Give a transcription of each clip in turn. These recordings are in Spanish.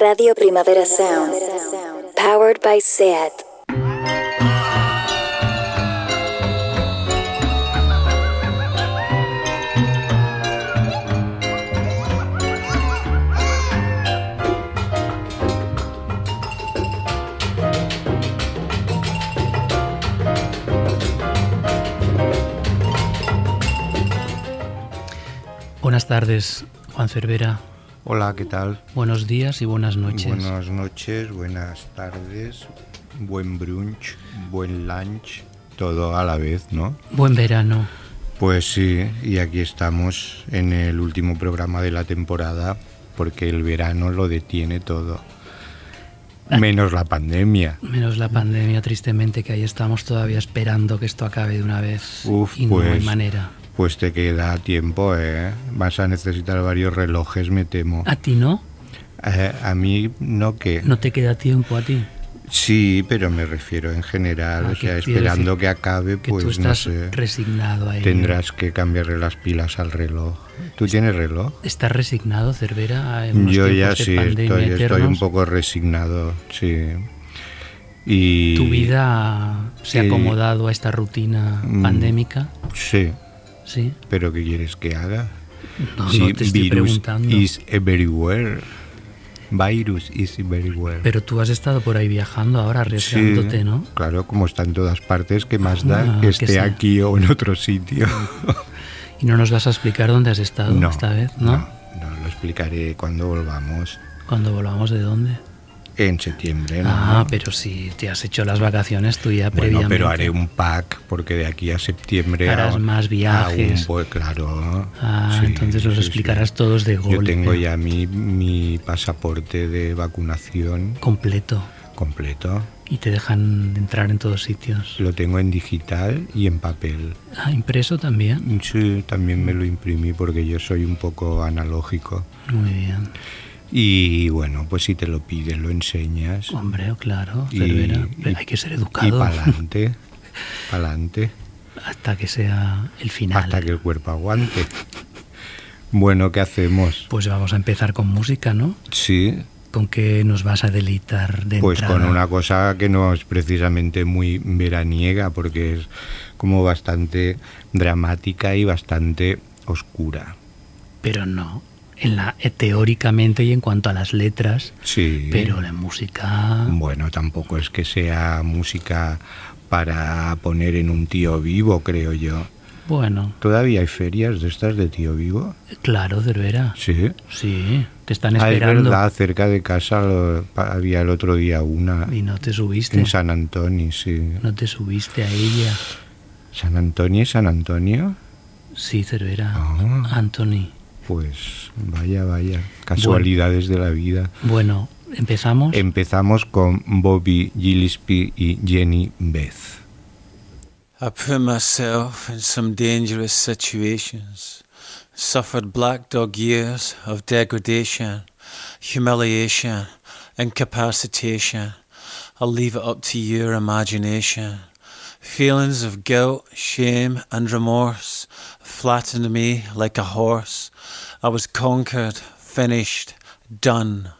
Radio Primavera Sound. Powered by SEAT. Buenas tardes, Juan Cervera. Hola, ¿qué tal? Buenos días y buenas noches. Buenas noches, buenas tardes, buen brunch, buen lunch, todo a la vez, ¿no? Buen verano. Pues sí, y aquí estamos en el último programa de la temporada porque el verano lo detiene todo. Menos la pandemia. Menos la pandemia, tristemente, que ahí estamos todavía esperando que esto acabe de una vez. Uf, y no hay pues- manera. Pues te queda tiempo, ¿eh? Vas a necesitar varios relojes, me temo. ¿A ti no? Eh, a mí no que... ¿No te queda tiempo a ti? Sí, pero me refiero en general, Ah, o sea, esperando que acabe, Que tú pues no estás sé. resignado a ello. Tendrás que cambiarle las pilas al reloj. ¿Tú tienes reloj? ¿Estás resignado, Cervera? Yo ya sí, estoy, estoy un poco resignado, sí. Y ¿Tu vida se ha acomodado a esta rutina Mm. pandémica? Sí, Sí. pero ¿qué quieres que haga? No, Si no te estoy virus preguntando. is everywhere. Virus is everywhere. Pero tú has estado por ahí viajando ahora, arriesgándote, Sí, ¿no? Claro, como está en todas partes, ¿qué más da Ah, que que esté sí. aquí o en otro sitio? ¿Y no nos vas a explicar dónde has estado no, esta vez? ¿no? no, no, lo explicaré cuando volvamos. Cuando volvamos de dónde. En septiembre, ¿no? Ah, pero si te has hecho las vacaciones tú ya Bueno, previamente. pero haré un pack porque de aquí a septiembre Harás aún- más viajes. aún, pues claro. Ah, Sí, entonces los sí, explicarás sí. todos de golpe. Yo tengo ya mi, mi pasaporte de vacunación Completo. completo. Y te dejan entrar en todos sitios. Lo tengo en digital y en papel. Ah, impreso también. Sí, también me lo imprimí porque yo soy un poco analógico. Muy bien. Y bueno, pues si te lo pides, lo enseñas. Hombre, claro, Y- Cervera. y- hay que ser Y educado pa'lante, pa'lante. hasta que sea el final. hasta que el cuerpo aguante. Bueno, ¿qué hacemos? Pues vamos a empezar con música, ¿no? Sí, ¿Con qué nos vas a deleitar de pues entrada? con una cosa que no es precisamente muy veraniega, porque es como bastante dramática y bastante oscura. Pero no. En la, eh, teóricamente y en cuanto a las letras, Sí. pero la música... Bueno, tampoco es que sea música para poner en un tío vivo, creo yo. Bueno, ¿Todavía hay ferias de estas de tío vivo? claro, Cervera. Sí. Sí, te están Ah, es esperando. verdad, cerca de casa lo- había el otro día una. y no te subiste. En San Antonio, sí. No te subiste a ella. ¿San Antonio y San Antonio? Sí, Cervera. Ah. Anthony. Pues vaya, vaya. Casualidades de la vida. Bueno, empezamos. Empezamos con Bobby Gillespie y Jenny Beth. I put myself in some dangerous situations, suffered black dog years of degradation, humiliation, incapacitation. I'll leave it up to your imagination. Feelings of guilt, shame, and remorse flattened me like a horse. I was conquered, finished, done.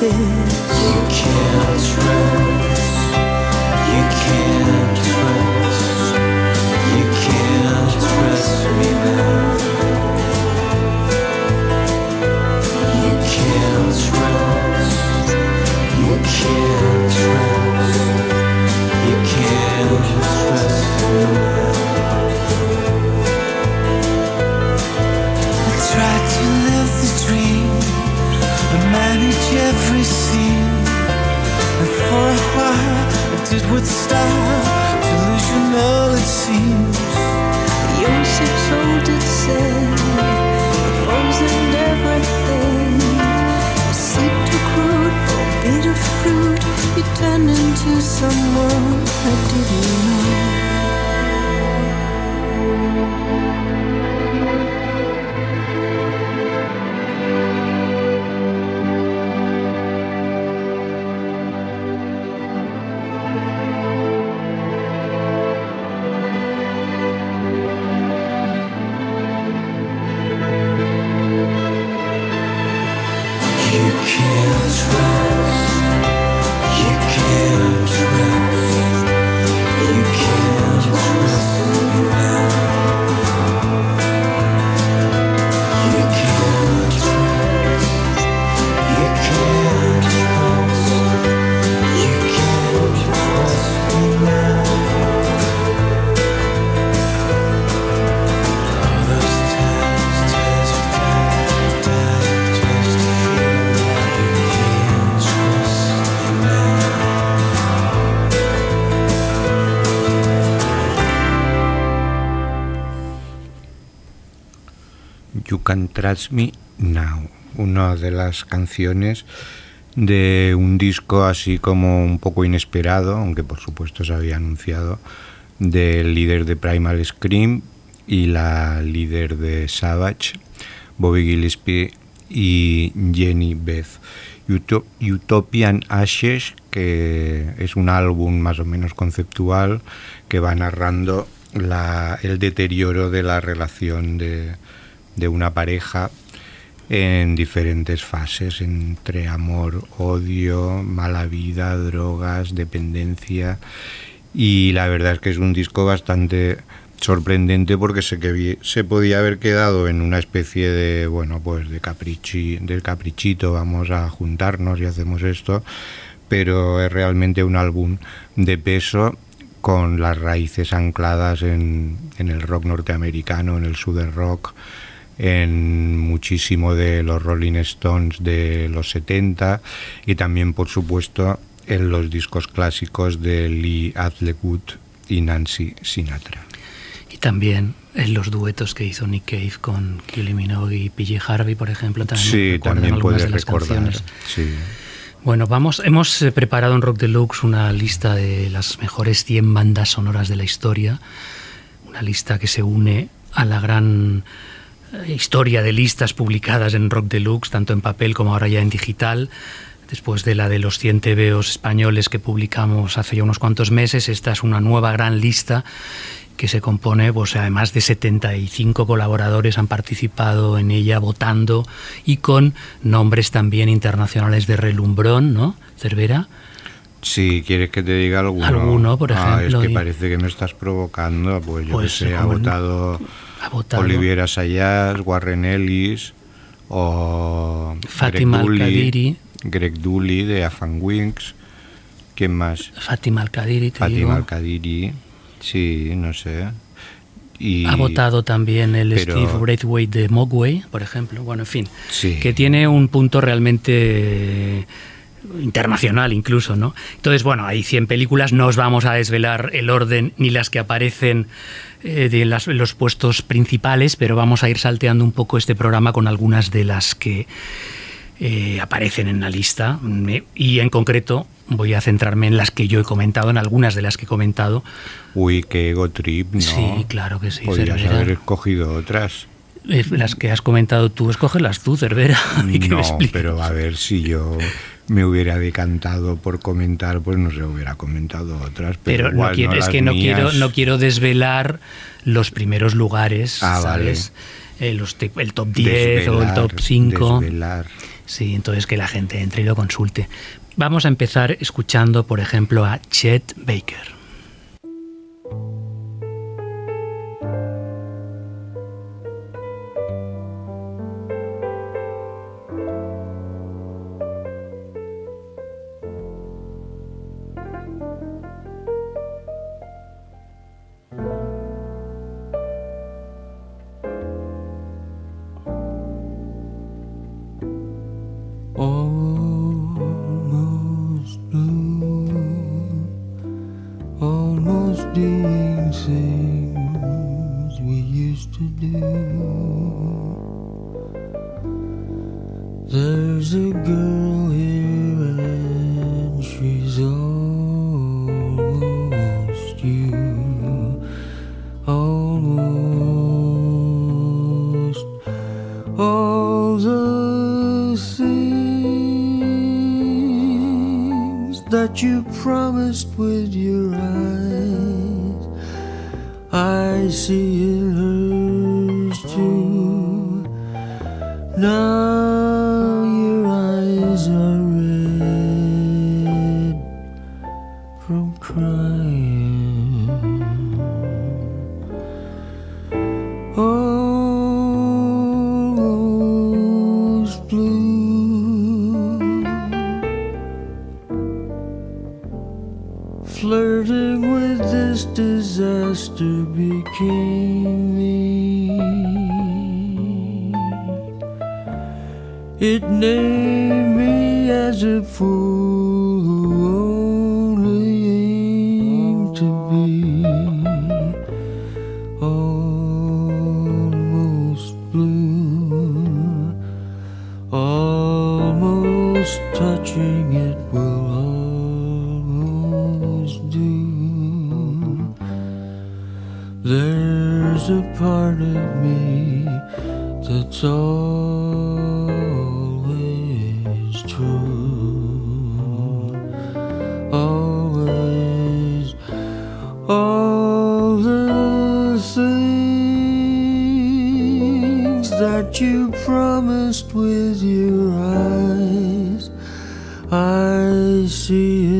nothing. Can Trust Me Now, una de las canciones de un disco así como un poco inesperado, aunque por supuesto se había anunciado, del líder de Primal Scream y la líder de Savage, Bobby Gillespie y Jenny Beth. Uto- Utopian Ashes, que es un álbum más o menos conceptual que va narrando el deterioro de la relación de, de una pareja en diferentes fases, entre amor, odio, mala vida, drogas, dependencia. Y la verdad es que es un disco bastante sorprendente porque sé que se podía haber quedado en una especie de, bueno, pues de caprichi, del caprichito, vamos a juntarnos y hacemos esto, pero es realmente un álbum de peso con las raíces ancladas en, en el rock norteamericano, en el southern rock, en muchísimo de los Rolling Stones de los 70 y también, por supuesto, en los discos clásicos de Lee Atwood y Nancy Sinatra. Y también en los duetos que hizo Nick Cave con Kylie Minogue y PJ Harvey, por ejemplo, también Sí, también algunas puedes de las recordar. canciones. Sí. Bueno, vamos, hemos eh, preparado en Rock Deluxe una lista de las mejores 100 bandas sonoras de la historia, una lista que se une a la gran historia de listas publicadas en Rock Deluxe, tanto en papel como ahora ya en digital. Después de la de los 100 TVOs españoles que publicamos hace ya unos cuantos meses, esta es una nueva gran lista que se compone, pues además de 75 colaboradores han participado en ella votando y con nombres también internacionales de relumbrón, ¿no? Cervera. Si quieres que te diga alguno. Alguno, por Ah, ejemplo, es que y- parece que me estás provocando. Pues yo Pues, que sé, ha votado, ha votado. Olivier Assayas, Warren Ellis o Fátima Al-Qadiri. Greg Dooley de Afan Wings. ¿Quién más? Fátima Al-Qadiri, te Fátima digo. Al-Qadiri. Sí, no sé. Y, Ha votado también el pero- Steve Braithwaite de Mogwai, por ejemplo. Bueno, en fin, Sí. que tiene un punto realmente eh, internacional incluso, ¿no? Entonces, bueno, hay 100 películas, no os vamos a desvelar el orden ni las que aparecen eh, de las- los puestos principales, pero vamos a ir salteando un poco este programa con algunas de las que eh, aparecen en la lista Me- y en concreto voy a centrarme en las que yo he comentado, en algunas de las que he comentado. Uy, qué ego trip, ¿no? Sí, claro que sí, Podrías Cervera. haber escogido otras. Eh, Las que has comentado tú, escógelas tú, Cervera. y que me no, expliques. pero a ver si yo me hubiera decantado por comentar, pues no se hubiera comentado otras. Pero, Pero no quiero, es Las que no quiero, no quiero desvelar los primeros lugares, Ah, ¿sabes? Eh, los te- el top 10 o el top 5. desvelar. Sí, entonces que la gente entre y lo consulte. Vamos a empezar escuchando, por ejemplo, a Chet Baker. Doing things we used to do. There's a girl that you promised with your eyes, I see in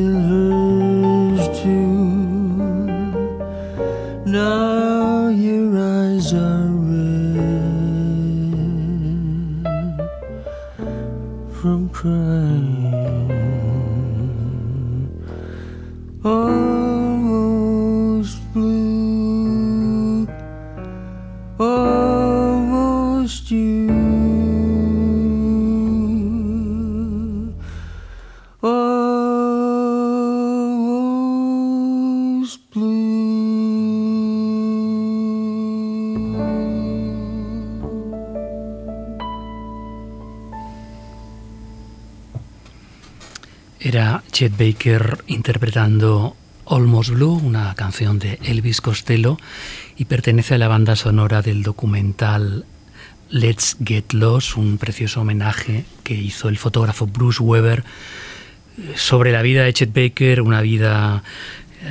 Era Chet Baker interpretando Almost Blue, una canción de Elvis Costello, y pertenece a la banda sonora del documental Let's Get Lost, un precioso homenaje que hizo el fotógrafo Bruce Weber sobre la vida de Chet Baker, una vida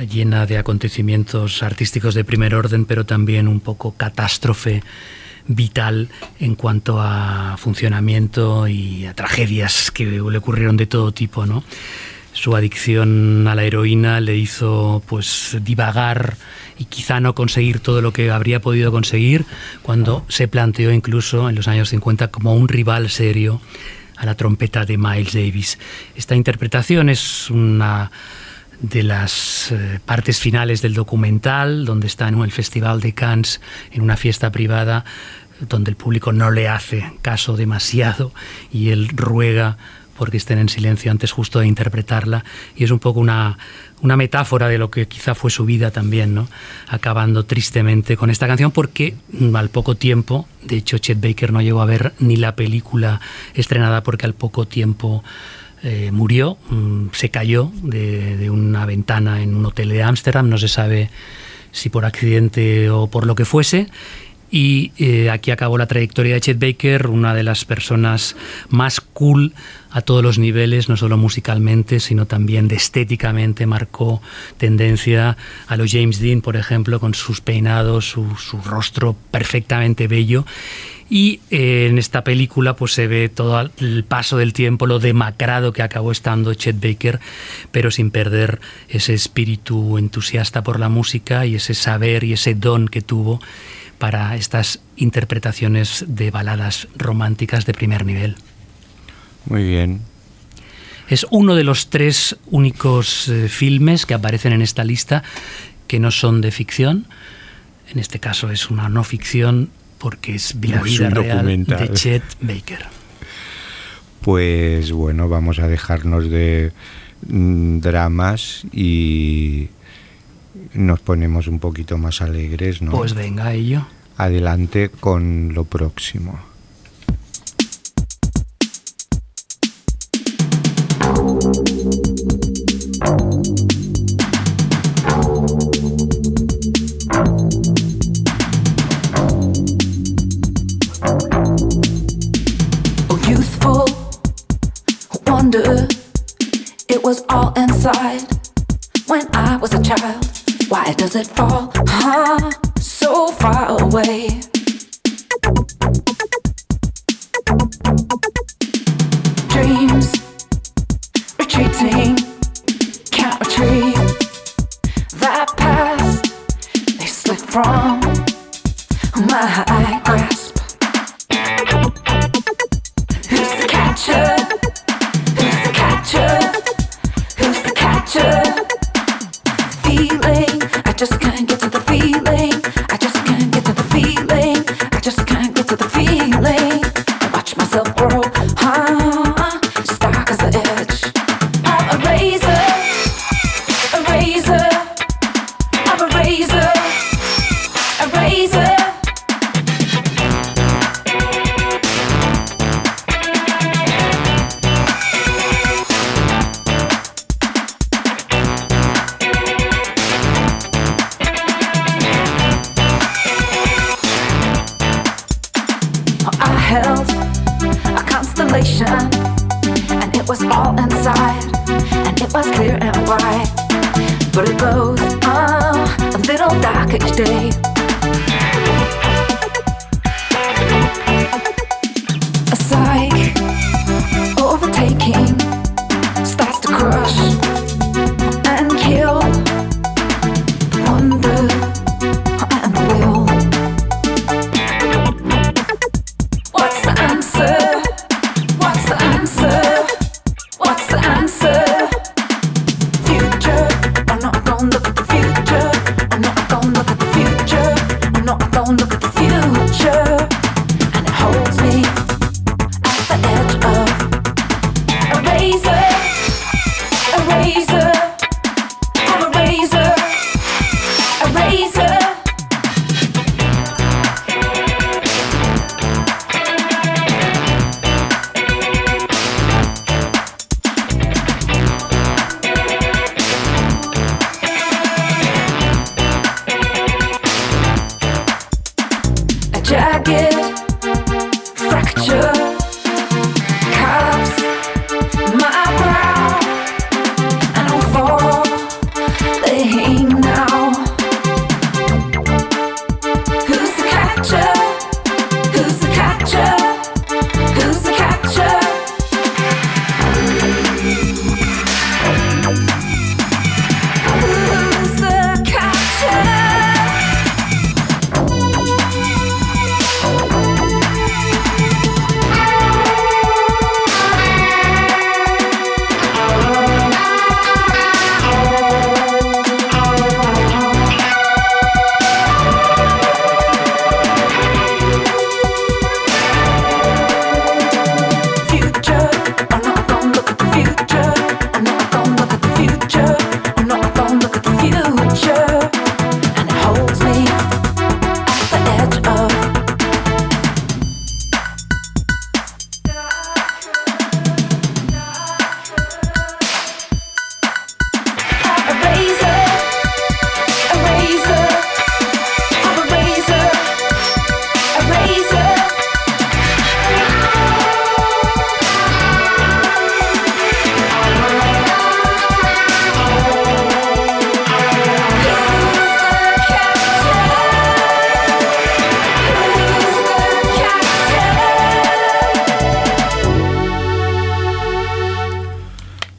llena de acontecimientos artísticos de primer orden, pero también un poco catástrofe vital en cuanto a funcionamiento y a tragedias que le ocurrieron de todo tipo, ¿no? Su adicción a la heroína le hizo pues divagar y quizá no conseguir todo lo que habría podido conseguir cuando se planteó incluso en los años 50 como un rival serio a la trompeta de Miles Davis. Esta interpretación es una de las eh, partes finales del documental, donde está en el Festival de Cannes, en una fiesta privada, donde el público no le hace caso demasiado y él ruega porque estén en silencio antes justo de interpretarla y es un poco una, una metáfora de lo que quizá fue su vida también, ¿no? Acabando tristemente con esta canción porque al poco tiempo, de hecho Chet Baker no llegó a ver ni la película estrenada porque al poco tiempo eh, murió, mm, se cayó de, una ventana en un hotel de Ámsterdam, no se sabe si por accidente o por lo que fuese, Y eh, aquí acabó la trayectoria de Chet Baker, una de las personas más cool a todos los niveles, no solo musicalmente, sino también estéticamente. Marcó tendencia a los James Dean, por ejemplo, con sus peinados, su rostro perfectamente bello. Y eh, en esta película pues se ve todo el paso del tiempo, lo demacrado que acabó estando Chet Baker, pero sin perder ese espíritu entusiasta por la música y ese saber y ese don que tuvo para estas interpretaciones de baladas románticas de primer nivel. Muy bien. Es uno de los tres únicos eh, filmes que aparecen en esta lista que no son de ficción. En este caso es una no ficción porque es la vida real de Chet Baker. Pues bueno, vamos a dejarnos de mm, dramas y nos ponemos un poquito más alegres, ¿no? Pues venga, ello. Adelante con lo próximo. Oh, was all inside when I was a child. Why does it fall, huh, so far away? Dreams retreating,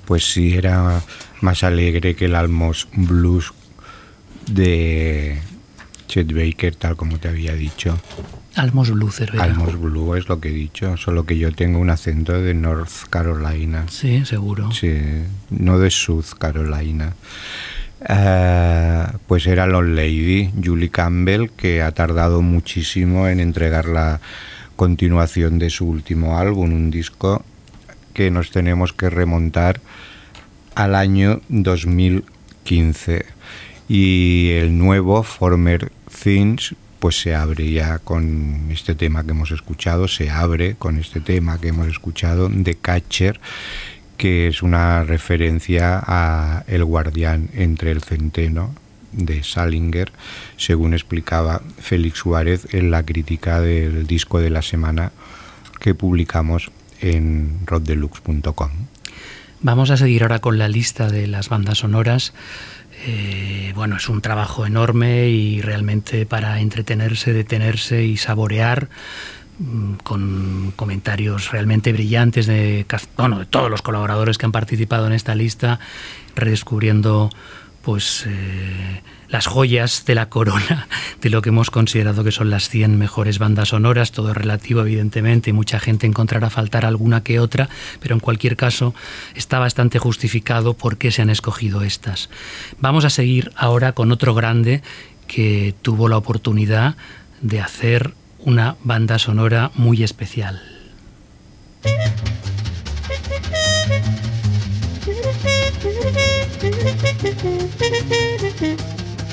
pues sí era más alegre que el Almos Blues de Chet Baker, tal como te había dicho. Almos Blue Cervera. Almos Blue es lo que he dicho, solo que yo tengo un acento de North Carolina. Sí, seguro. Sí, no de South Carolina. Eh, pues era Lon Lady, Julie Campbell, que ha tardado muchísimo en entregar la continuación de su último álbum, un disco nos tenemos que remontar al año 2015. Y el nuevo Former Things pues se abre ya con este tema que hemos escuchado, se abre con este tema que hemos escuchado de Catcher, que es una referencia a El guardián entre el centeno de Salinger, según explicaba Félix Suárez en la crítica del disco de la semana que publicamos en roddeluxe.com. Vamos a seguir ahora con la lista de las bandas sonoras. Eh, bueno, es un trabajo enorme y realmente para entretenerse, detenerse y saborear mm, con comentarios realmente brillantes de, de todos los colaboradores que han participado en esta lista, redescubriendo pues eh, las joyas de la corona de lo que hemos considerado que son las 100 mejores bandas sonoras, todo relativo evidentemente y mucha gente encontrará faltar alguna que otra, pero en cualquier caso está bastante justificado por qué se han escogido estas. Vamos a seguir ahora con otro grande que tuvo la oportunidad de hacer una banda sonora muy especial.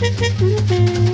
Thank you.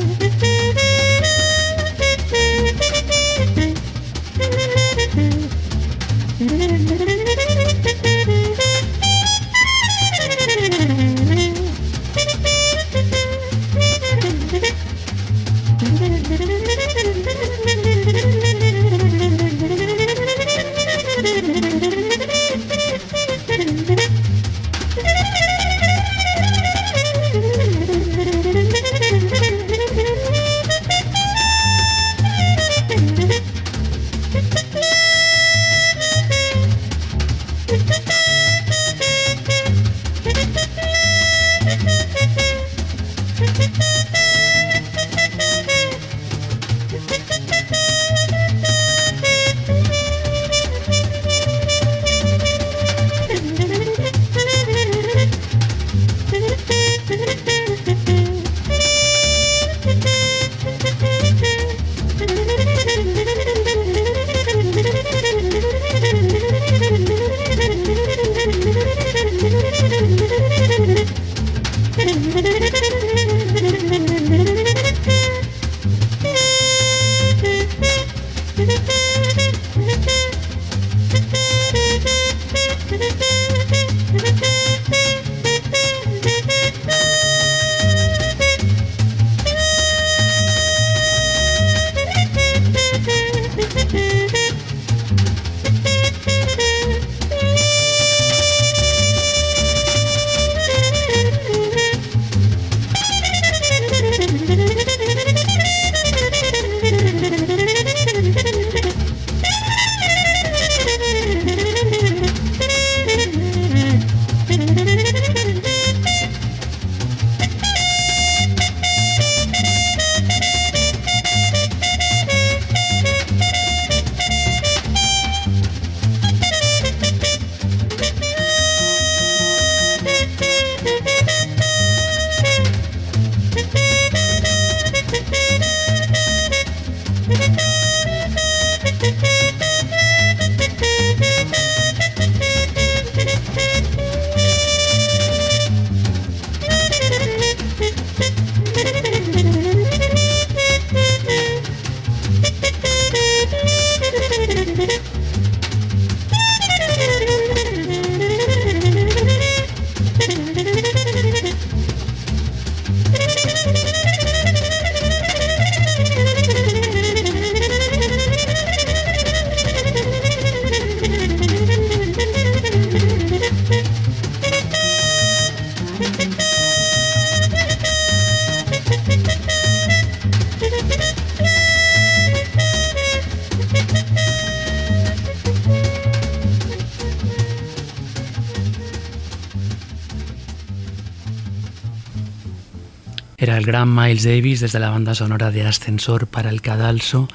Gran Miles Davis desde la banda sonora de Ascensor para el Cadalso,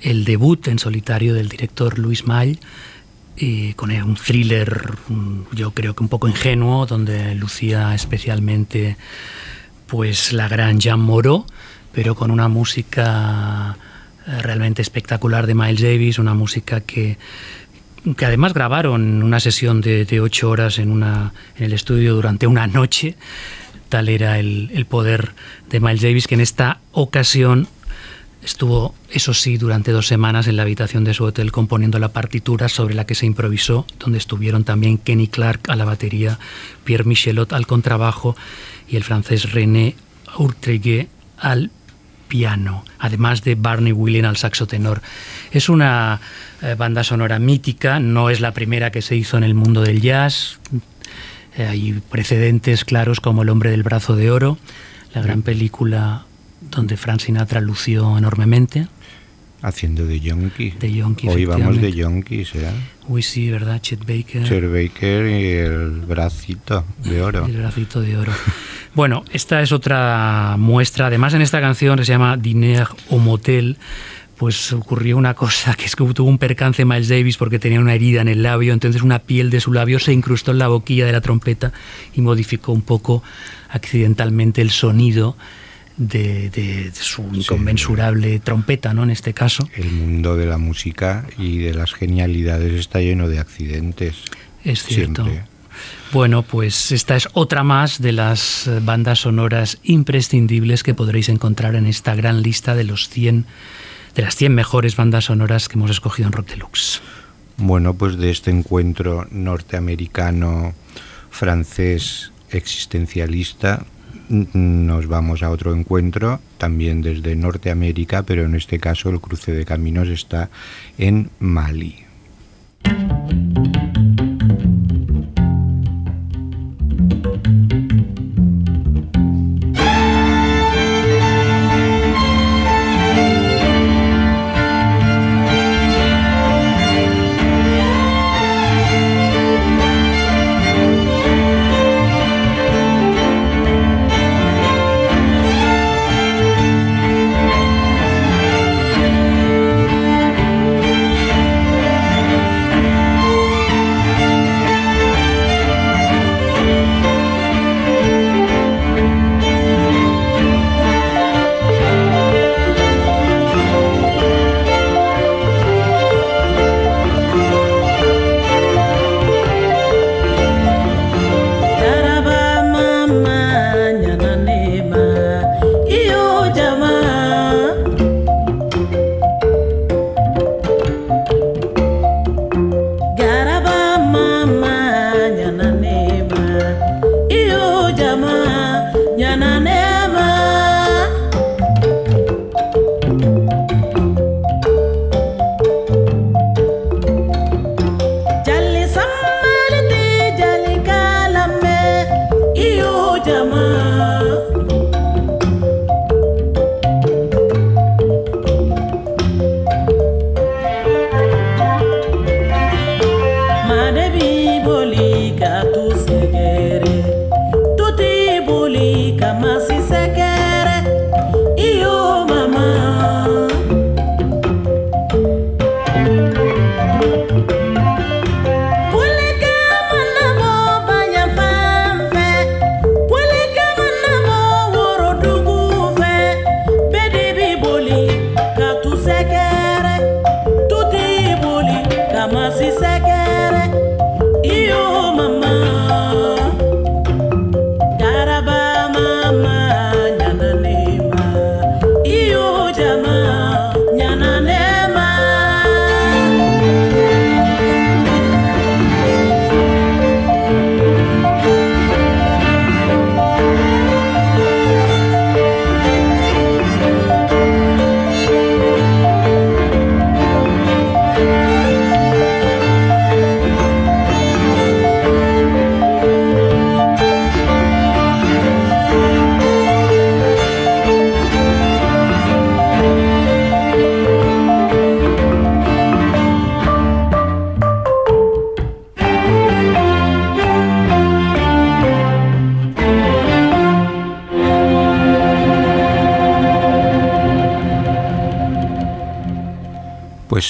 el debut en solitario del director Luis Mall, y con un thriller, yo creo que un poco ingenuo, donde lucía especialmente pues la gran Jean Moreau, pero con una música eh, realmente espectacular de Miles Davis, una música que, que además grabaron una sesión de, de ocho horas en, una, en el estudio durante una noche. Tal era el, el poder de Miles Davis que en esta ocasión estuvo, eso sí, durante dos semanas en la habitación de su hotel componiendo la partitura sobre la que se improvisó, donde estuvieron también Kenny Clark a la batería, Pierre Michelot al contrabajo y el francés René Urtreguet al piano, además de Barney William al saxo tenor. Es una eh, banda sonora mítica, no es la primera que se hizo en el mundo del jazz. Hay precedentes claros como El hombre del brazo de oro, la gran película donde Frank Sinatra lució enormemente. Haciendo de Yonki. De Yonki, Hoy vamos de. Yonkis, ¿eh? Uy, sí, ¿verdad? Chet Baker. Cher Baker y el bracito de oro. El bracito de oro. Bueno, esta es otra muestra. Además, en esta canción que se llama Diner o Motel, pues ocurrió una cosa, que es que tuvo un percance Miles Davis porque tenía una herida en el labio, entonces una piel de su labio se incrustó en la boquilla de la trompeta y modificó un poco accidentalmente el sonido de, de- de su inconmensurable trompeta, ¿no? En este caso. El mundo de la música y de las genialidades está lleno de accidentes. Es cierto. Siempre. Bueno, pues esta es otra más de las bandas sonoras imprescindibles que podréis encontrar en esta gran lista de los 100 de las 100 mejores bandas sonoras que hemos escogido en Rock Deluxe. Bueno, pues de este encuentro norteamericano, francés, existencialista, nos vamos a otro encuentro, también desde Norteamérica, pero en este caso el cruce de caminos está en Mali.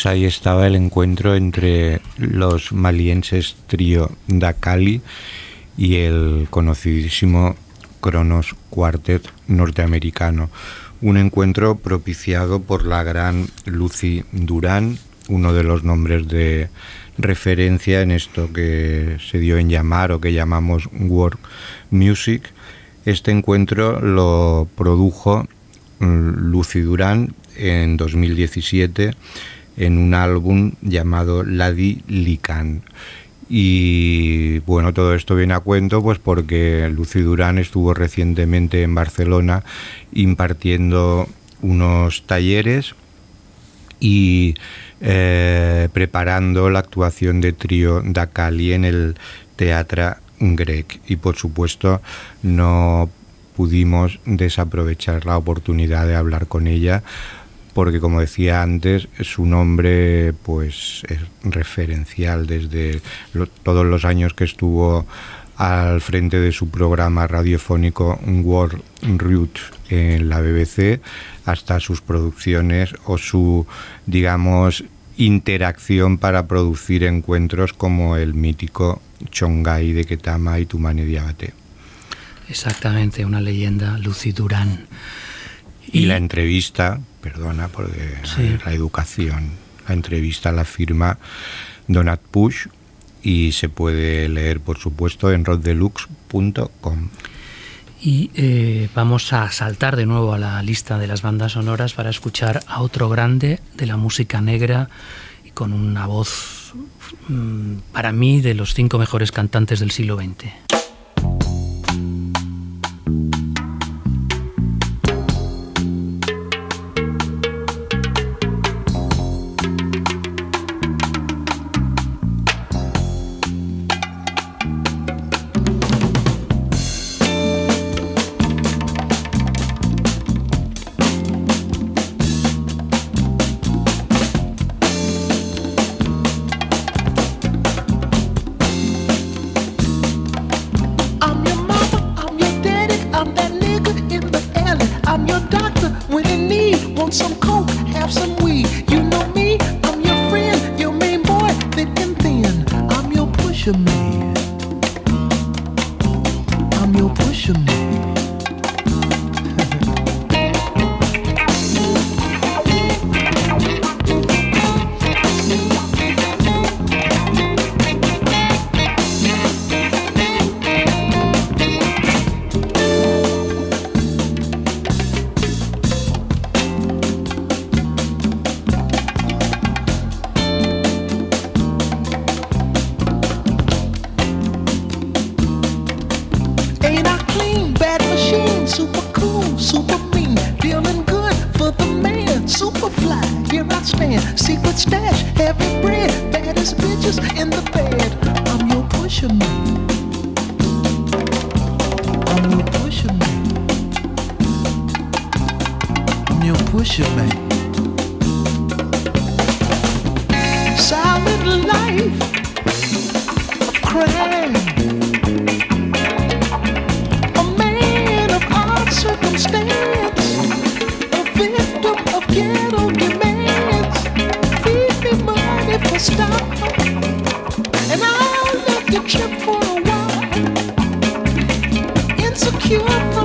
Pues ahí estaba el encuentro entre los malienses trío Dakali y el conocidísimo Kronos Quartet norteamericano. Un encuentro propiciado por la gran Lucy Duran, uno de los nombres de referencia en esto que se dio en llamar o que llamamos work music. Este encuentro lo produjo mm, Lucy Duran en 2017 en un álbum llamado Ladi Lican. Y bueno, todo esto viene a cuento pues porque Lucy Durán estuvo recientemente en Barcelona impartiendo unos talleres y eh, preparando la actuación de trío Dakali en el Teatro Grec. Y por supuesto no pudimos desaprovechar la oportunidad de hablar con ella porque como decía antes su nombre pues es referencial desde todos los años que estuvo al frente de su programa radiofónico World Route en la BBC hasta sus producciones o su digamos interacción para producir encuentros como el mítico Chongai de Ketama y Tumane Diabate. Exactamente, una leyenda, Lucy Durán. Y, la entrevista, perdona, porque Sí. la educación, la entrevista la firma Donat Push y se puede leer, por supuesto, en roddelux.com. Y eh, vamos a saltar de nuevo a la lista de las bandas sonoras para escuchar a otro grande de la música negra y con una voz, mm, para mí, de los cinco mejores cantantes del siglo XX. Insecure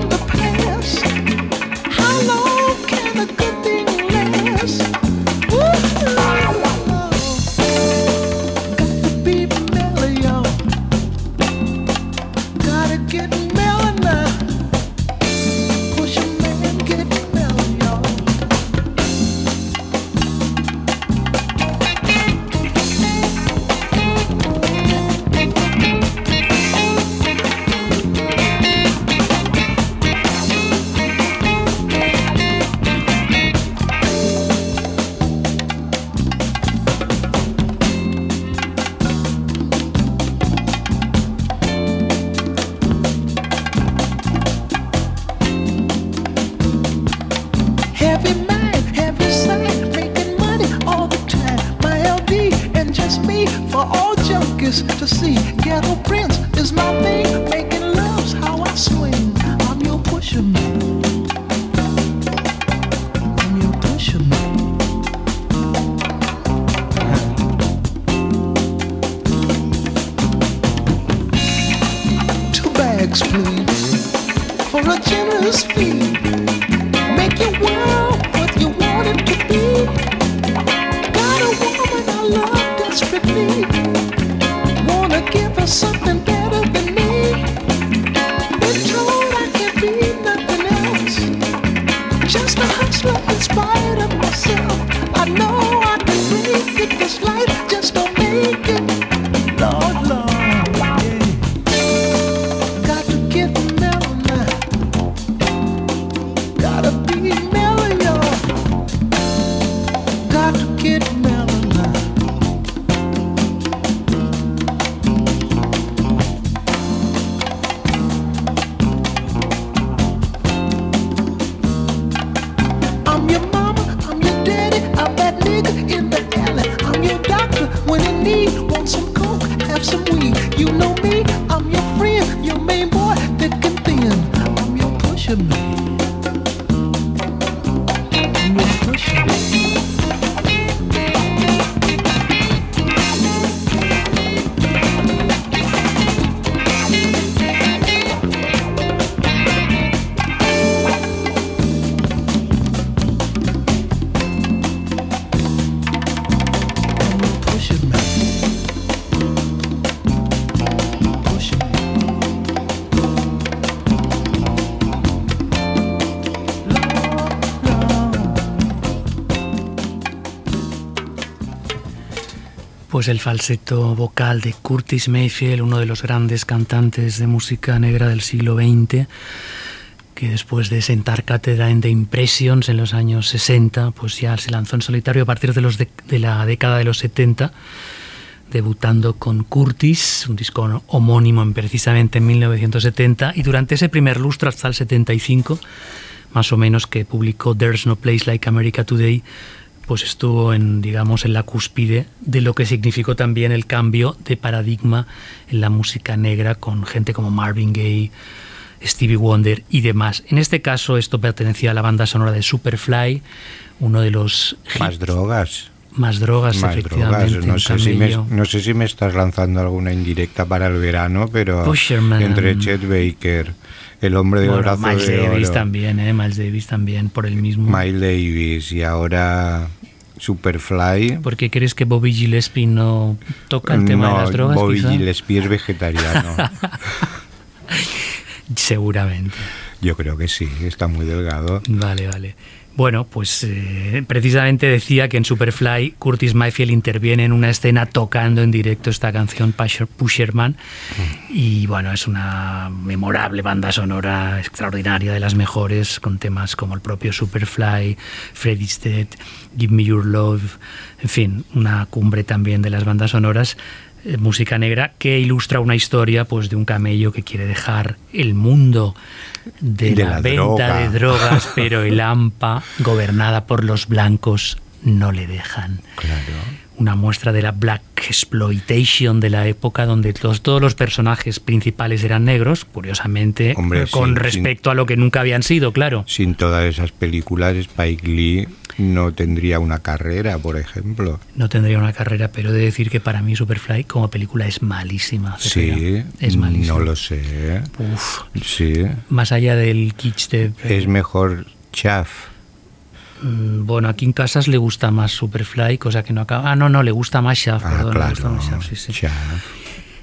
Pues el falseto vocal de Curtis Mayfield, uno de los grandes cantantes de música negra del siglo XX, que después de sentar cátedra en The Impressions en los años 60, pues ya se lanzó en solitario a partir de, los de, la década de los 70, debutando con Curtis, un disco homónimo en precisamente en 1970, y durante ese primer lustro hasta el 75, más o menos que publicó There's No Place Like America Today, pues estuvo en, digamos, en la cúspide de lo que significó también el cambio de paradigma en la música negra con gente como Marvin Gaye, Stevie Wonder y demás. En este caso, esto pertenecía a la banda sonora de Superfly, uno de los Más hits- drogas. Más drogas, Más efectivamente. drogas. No sé, si me, no sé si me estás lanzando alguna indirecta para el verano, pero Pusherman. entre Chet Baker, el hombre del Bueno, brazo Miles de Davis oro, también, ¿eh? Miles Davis también, por el mismo. Miles Davis y ahora Superfly. ¿Por qué crees que Bobby Gillespie no toca el tema no, de las drogas? Bobby quizá? Gillespie es vegetariano. Seguramente. Yo creo que sí, está muy delgado. Vale, vale. Bueno, pues eh, precisamente decía que en Superfly Curtis Mayfield interviene en una escena tocando en directo esta canción Pusher, Pusherman. Y bueno, es una memorable banda sonora extraordinaria de las mejores con temas como el propio Superfly, Freddy's Dead, Give Me Your Love, en fin, una cumbre también de las bandas sonoras eh, música negra que ilustra una historia pues de un camello que quiere dejar el mundo de, De la, la venta droga. de drogas, pero el AMPA, gobernada por los blancos, no le dejan. Claro. Una muestra de la black exploitation de la época donde todos, todos los personajes principales eran negros, curiosamente, Hombre, con sin- respecto a lo que nunca habían sido, claro. Sin todas esas películas, Spike Lee no tendría una carrera, por ejemplo. No tendría una carrera, pero he de decir que para mí Superfly como película es malísima. Sí, es malísima. no lo sé. Uf, Sí, más allá del kitsch de... es mejor Chaff. Mm, Bueno, aquí en casas le gusta más Superfly, cosa que no acaba. Ah, no, no, le gusta más Shaft, Ah, perdón, le gusta más Shaft, sí, sí. Chaff.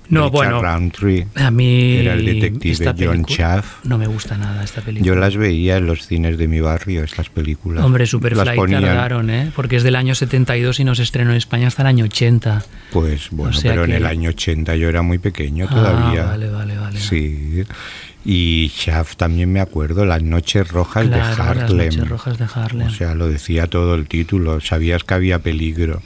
No, Richard bueno, Roundtree. a mí Era el detective John Chaff. No me gusta nada esta película. Yo las veía en los cines de mi barrio, estas películas. Hombre, Las Superfly ponían, tardaron, ¿eh? Porque es del año 72 y no se estrenó en España hasta el año 80. Pues bueno, sea pero en el año 80 yo era muy pequeño Ah, todavía. vale, vale, vale. Sí. Y Shaft también me acuerdo, Las Noches Rojas Claro, de las Harlem. noches rojas de Harlem. O sea, lo decía todo el título, sabías que había peligro.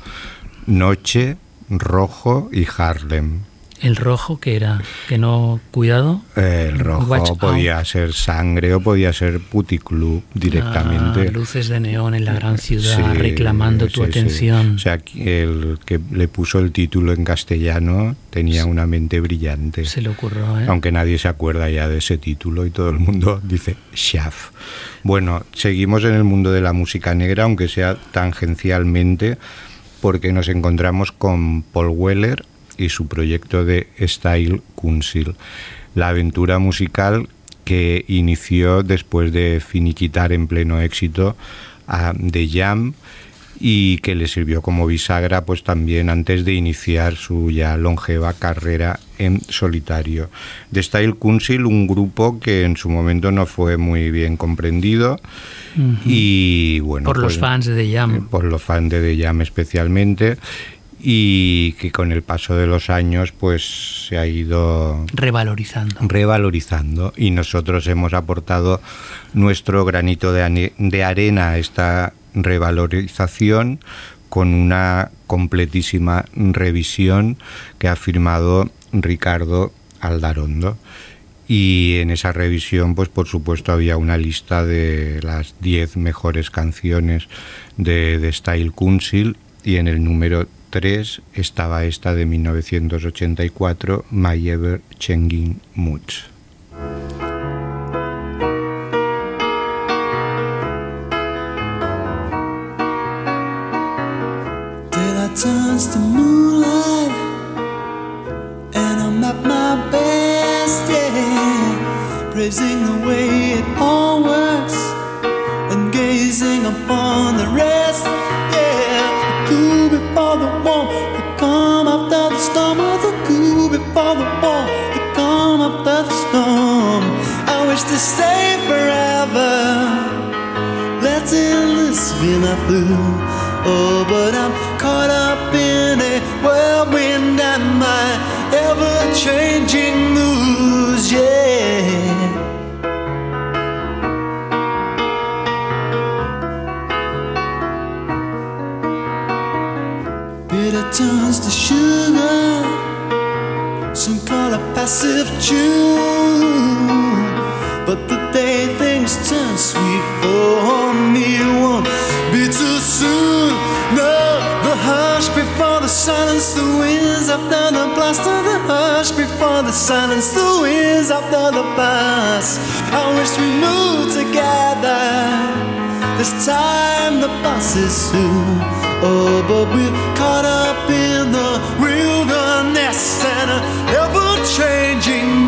Noche, rojo y Harlem. El rojo que era, que no, cuidado. El rojo Watch out. podía ser sangre o podía ser puticlub directamente. Ah, luces de neón en la gran ciudad Sí, reclamando tu sí, atención. O sea, que el que le puso el título en castellano tenía una mente brillante. Se le ocurrió, ¿eh? Aunque nadie se acuerda ya de ese título y todo el mundo dice Shaft. Bueno, seguimos en el mundo de la música negra, aunque sea tangencialmente, porque nos encontramos con Paul Weller y su proyecto de Style Council. la aventura musical que inició después de finiquitar en pleno éxito a The Jam y que le sirvió como bisagra pues también antes de iniciar su ya longeva carrera en solitario. The Style Council, un grupo que en su momento no fue muy bien comprendido y bueno Por los pues, fans de The Jam. eh, por los fans de The Jam especialmente y que con el paso de los años pues se ha ido Revalorizando. revalorizando y nosotros hemos aportado nuestro granito de, de arena a esta revalorización con una completísima revisión que ha firmado Ricardo Aldarondo. Y en esa revisión, pues por supuesto, había una lista de las 10 mejores canciones de, de Style Council y en el número 3 estaba esta de 1984, My Ever Changing Moods. My Oh, but I'm caught up in a whirlwind and my ever changing moods, yeah. Bitter turns to sugar, some call it passive tune. Silence, the winds after the blast of the hush before the silence, the winds after the blast. I wish we moved together. This time the bus is soon. Oh, but we're caught up in the wilderness and ever changing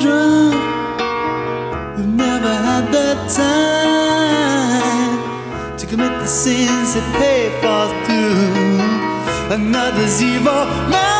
children. We've never had the time to commit the sins that pay for through another's evil mind.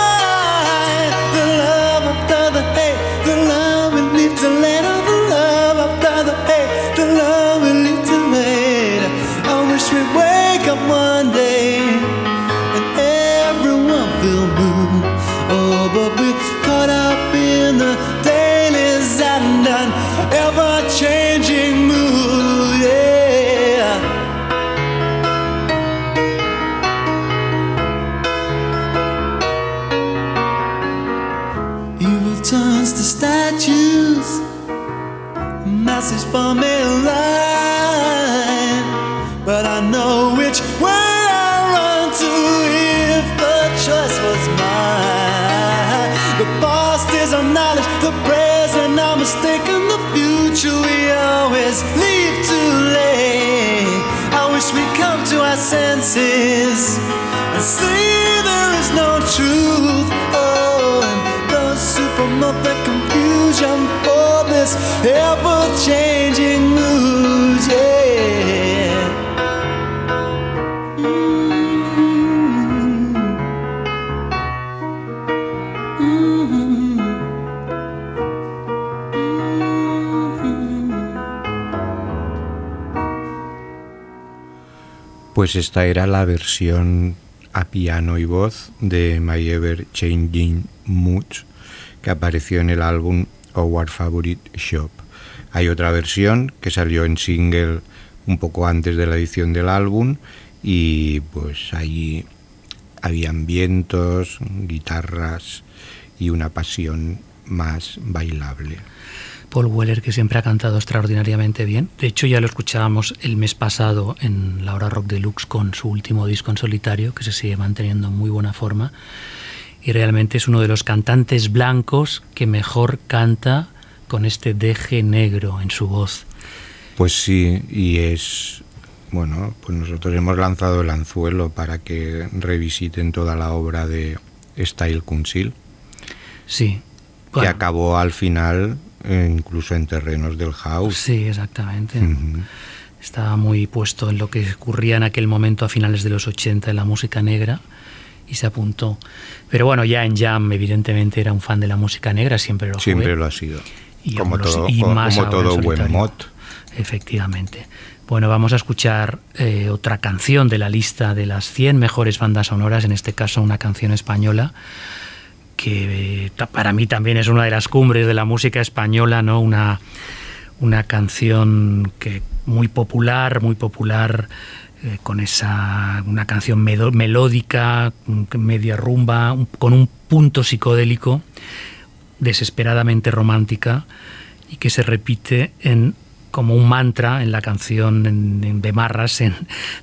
Pues esta era la versión a piano y voz de My Ever Changing Moods que apareció en el álbum Our Favorite Shop. Hay otra versión que salió en single un poco antes de la edición del álbum y pues ahí habían vientos, guitarras y una pasión más bailable. Paul Weller, que siempre ha cantado extraordinariamente bien. De hecho, ya lo escuchábamos el mes pasado en la hora rock deluxe con su último disco en solitario, que se sigue manteniendo en muy buena forma. Y realmente es uno de los cantantes blancos que mejor canta con este deje negro en su voz. Pues sí, y es bueno, pues nosotros hemos lanzado el anzuelo para que revisiten toda la obra de Style Council. Sí. Que Bueno, acabó al final eh, incluso en terrenos del house. Sí, exactamente. Estaba muy puesto en lo que ocurría en aquel momento a finales de los 80 en la música negra y se apuntó. Pero bueno, ya en Jam evidentemente era un fan de la música negra, siempre lo. Siempre lo ha sido. Y como todo, y como más todo buen mod. Efectivamente. Bueno, vamos a escuchar eh, otra canción de la lista de las 100 mejores bandas sonoras, en este caso una canción española, que eh, para mí también es una de las cumbres de la música española, ¿no? Una, una canción que muy popular, muy popular, eh, con esa una canción melódica, media rumba, con un punto psicodélico, desesperadamente romántica y que se repite en como un mantra en la canción en, en Bemarras, en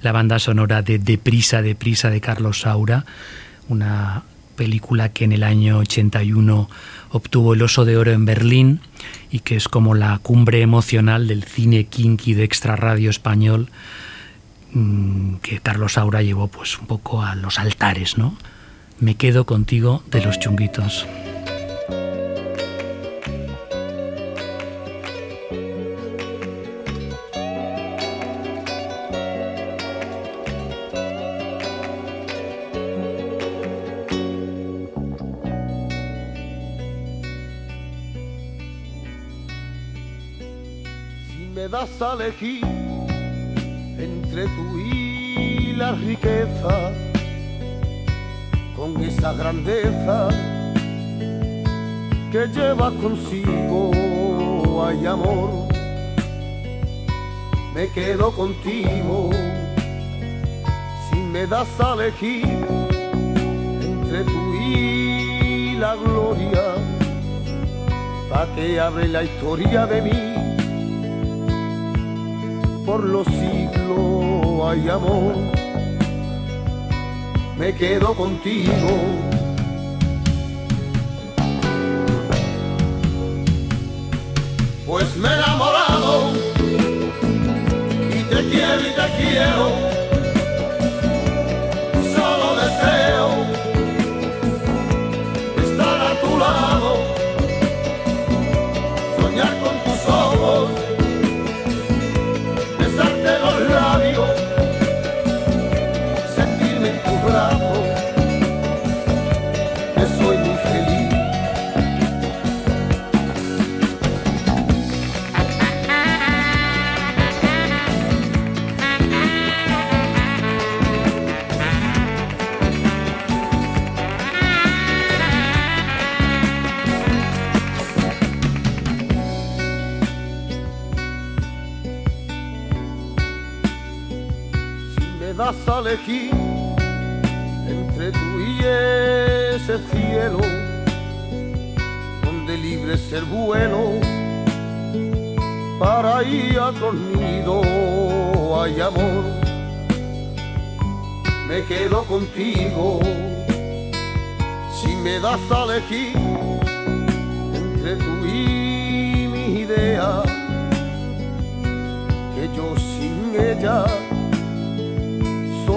la banda sonora de Deprisa, Deprisa de Carlos Saura, una película que en el año 81 obtuvo el Oso de Oro en Berlín y que es como la cumbre emocional del cine kinky de extra radio español mm, que Carlos Saura llevó pues un poco a los altares, ¿no? Me quedo contigo de los chunguitos. Si me das a elegir que lleva consigo, hay amor, me quedo contigo. Si me das a elegir entre tú y la gloria, pa' que abre la historia de mí por los siglos hay amor. Me quedo contigo. Me he enamorado y te quiero y te quiero. Das a elegir entre tú y ese cielo, donde libre es el vuelo, para ir a tu nido hay amor, me quedo contigo. Si me das a elegir entre tú y mi idea, que yo sin ella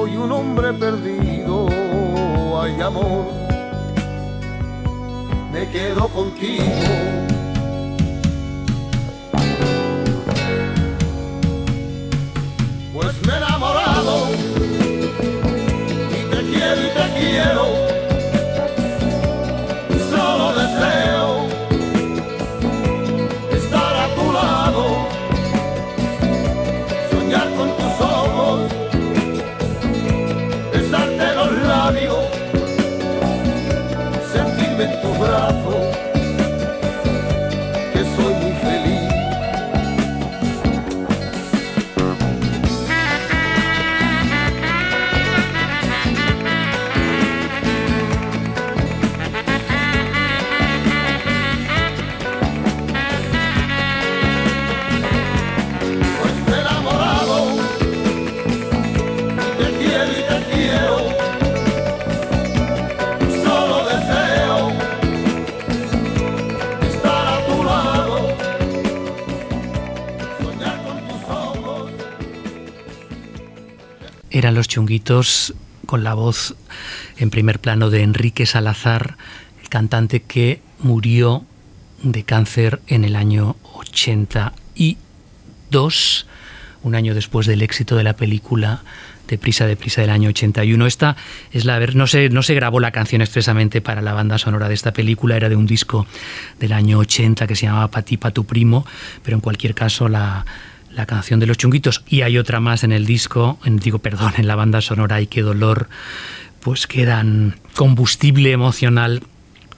soy un hombre perdido, hay amor, me quedo contigo. Pues me he enamorado y te quiero y te quiero, eran los chunguitos con la voz en primer plano de Enrique Salazar, el cantante que murió de cáncer en el año 82, un año después del éxito de la película de Prisa de Prisa del año 81. Esta es la no se, no se grabó la canción expresamente para la banda sonora de esta película, era de un disco del año 80 que se llamaba Pati pa tu primo, pero en cualquier caso la, la canción de los chunguitos y hay otra más en el disco, en, digo, perdón, en la banda sonora y qué dolor, pues quedan combustible emocional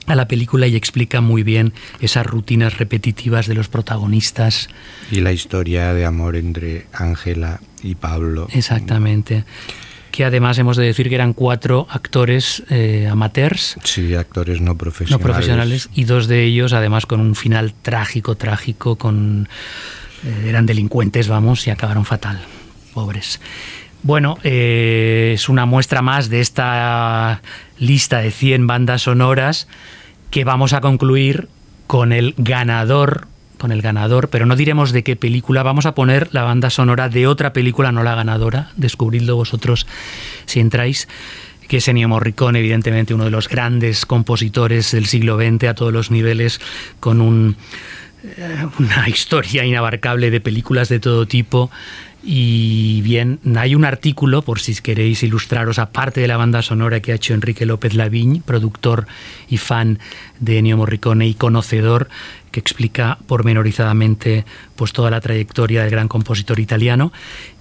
a la película y explica muy bien esas rutinas repetitivas de los protagonistas. Y la historia de amor entre Ángela y Pablo. Exactamente. Que además hemos de decir que eran cuatro actores eh, amateurs. Sí, actores no profesionales. No profesionales. Y dos de ellos, además, con un final trágico, trágico, con. Eh, eran delincuentes, vamos, y acabaron fatal. Pobres. Bueno, eh, es una muestra más de esta lista de 100 bandas sonoras que vamos a concluir con el ganador, con el ganador, pero no diremos de qué película, vamos a poner la banda sonora de otra película, no la ganadora, descubridlo vosotros si entráis, que es Ennio Morricone, evidentemente uno de los grandes compositores del siglo XX a todos los niveles, con un, una historia inabarcable de películas de todo tipo. Y bien, hay un artículo, por si queréis ilustraros, aparte de la banda sonora que ha hecho Enrique López Lavigne, productor y fan de Ennio Morricone y conocedor, que explica pormenorizadamente pues, toda la trayectoria del gran compositor italiano.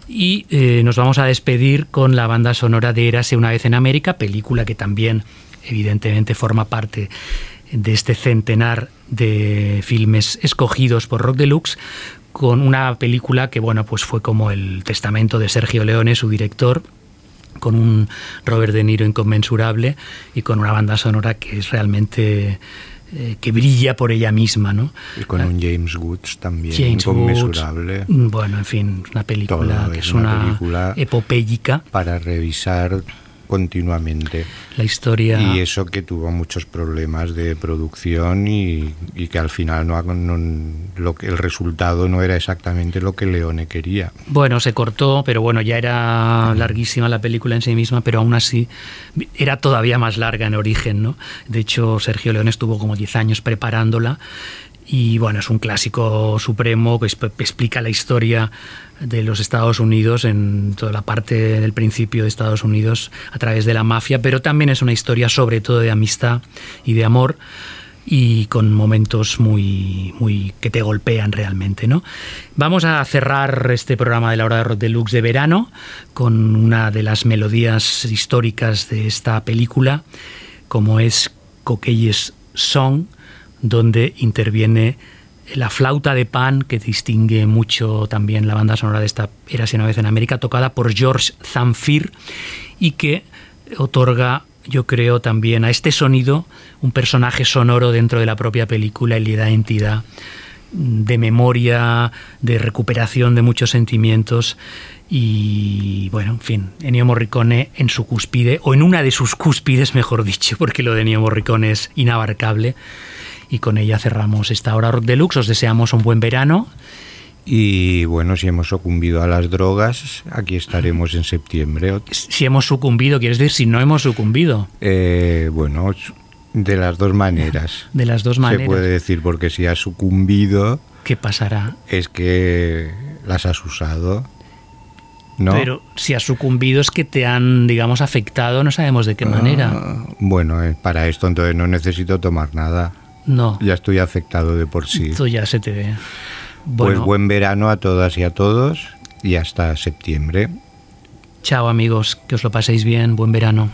Y eh, nos vamos a despedir con la banda sonora de Érase una vez en América, película que también evidentemente forma parte de este centenar de filmes escogidos por Rock Deluxe con una película que bueno pues fue como el testamento de Sergio Leone su director con un Robert De Niro inconmensurable y con una banda sonora que es realmente eh, que brilla por ella misma no Y con un James Woods también James inconmensurable. Woods, bueno en fin una película Todo, que es es una una, película- epopéyica. Para revisar continuamente. la historia Y eso que tuvo muchos problemas de producción y, y que al final no, no- lo que, el resultado no era exactamente lo que Leone quería. Bueno, se cortó, pero bueno, ya era larguísima la película en sí misma, pero aún así era todavía más larga en origen, ¿no? De hecho, Sergio León estuvo como 10 años preparándola y bueno, es un clásico supremo que explica la historia de los Estados Unidos en toda la parte del principio de Estados Unidos a través de la mafia, pero también es una historia sobre todo de amistad y de amor y con momentos muy, muy que te golpean realmente, ¿no? Vamos a cerrar este programa de la hora de rock deluxe de verano con una de las melodías históricas de esta película, como es Coquelles Song, donde interviene la flauta de pan que distingue mucho también la banda sonora de esta Érase una vez en América, tocada por George Zamfir y que otorga, yo creo, también a este sonido un personaje sonoro dentro de la propia película y le da entidad de memoria, de recuperación de muchos sentimientos y bueno, en fin, Ennio Morricone en su cúspide, o en una de sus cúspides, mejor dicho, porque lo de Ennio Morricone es inabarcable. Y con ella cerramos esta hora rock deluxe. Os deseamos un buen verano. Y bueno, si hemos sucumbido a las drogas, aquí estaremos en septiembre. Si hemos sucumbido, quieres decir si no hemos sucumbido. Eh, bueno, de las dos maneras. De las dos Se maneras. puede decir porque si has sucumbido ¿Qué pasará? es que las has usado. ¿No? Pero si has sucumbido es que te han, digamos, afectado, no sabemos de qué manera. Ah, bueno, eh, para esto entonces no necesito tomar nada. No, Ya estoy afectado de por sí. esto ya se te ve. Pues Bueno, buen verano a todas y a todos y hasta septiembre. chao amigos, que os lo paséis bien, buen verano.